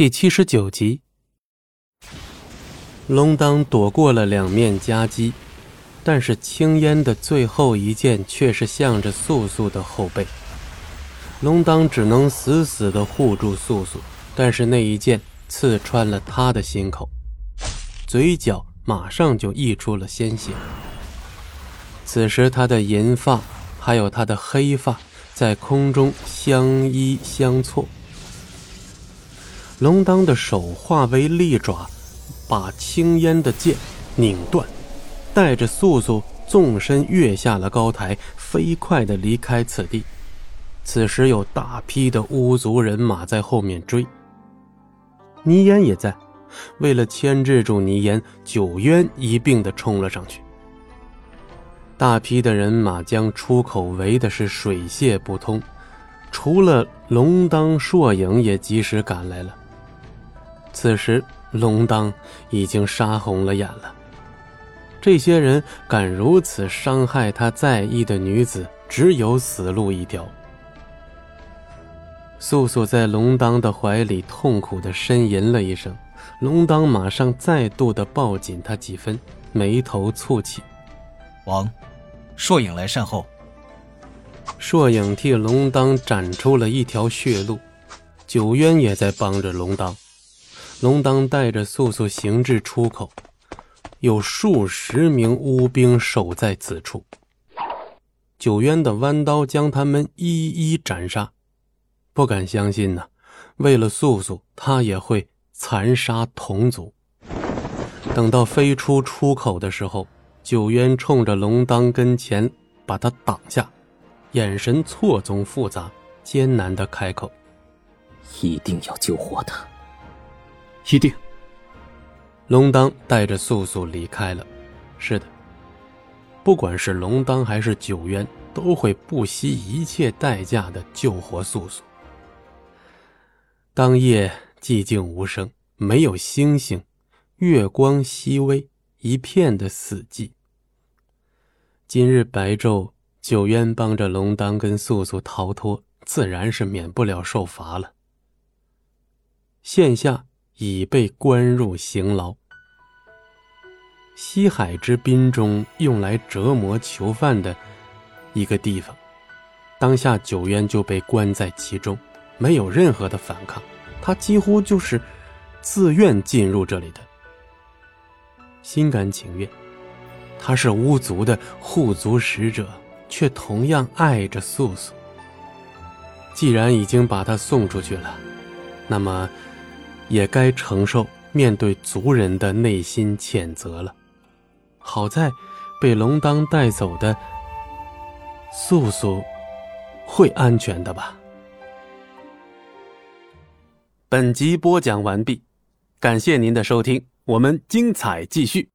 第七十九集，龙当躲过了两面夹击，但是青烟的最后一剑却是向着素素的后背。龙当只能死死的护住素素，但是那一剑刺穿了他的心口，嘴角马上就溢出了鲜血。此时他的银发还有他的黑发在空中相依相错。龙当的手化为利爪，把青烟的剑拧断，带着素素纵身跃下了高台，飞快地离开此地。此时有大批的巫族人马在后面追，倪烟也在。为了牵制住倪烟，九渊一并的冲了上去。大批的人马将出口围的是水泄不通，除了龙当、硕影也及时赶来了。此时，龙当已经杀红了眼了。这些人敢如此伤害他在意的女子，只有死路一条。素素在龙当的怀里痛苦的呻吟了一声，龙当马上再度的抱紧她几分，眉头蹙起：“王，硕影来善后。”硕影替龙当斩出了一条血路，九渊也在帮着龙当。龙当带着素素行至出口，有数十名巫兵守在此处。九渊的弯刀将他们一一斩杀，不敢相信呐！为了素素，他也会残杀同族。等到飞出出口的时候，九渊冲着龙当跟前把他挡下，眼神错综复杂，艰难的开口：“一定要救活他。”一定。龙当带着素素离开了。是的，不管是龙当还是九渊，都会不惜一切代价的救活素素。当夜寂静无声，没有星星，月光熹微，一片的死寂。今日白昼，九渊帮着龙当跟素素逃脱，自然是免不了受罚了。现下。已被关入刑牢。西海之滨中用来折磨囚犯的一个地方，当下九渊就被关在其中，没有任何的反抗，他几乎就是自愿进入这里的，心甘情愿。他是巫族的护族使者，却同样爱着素素。既然已经把他送出去了，那么。也该承受面对族人的内心谴责了。好在被龙当带走的素素会安全的吧。本集播讲完毕，感谢您的收听，我们精彩继续。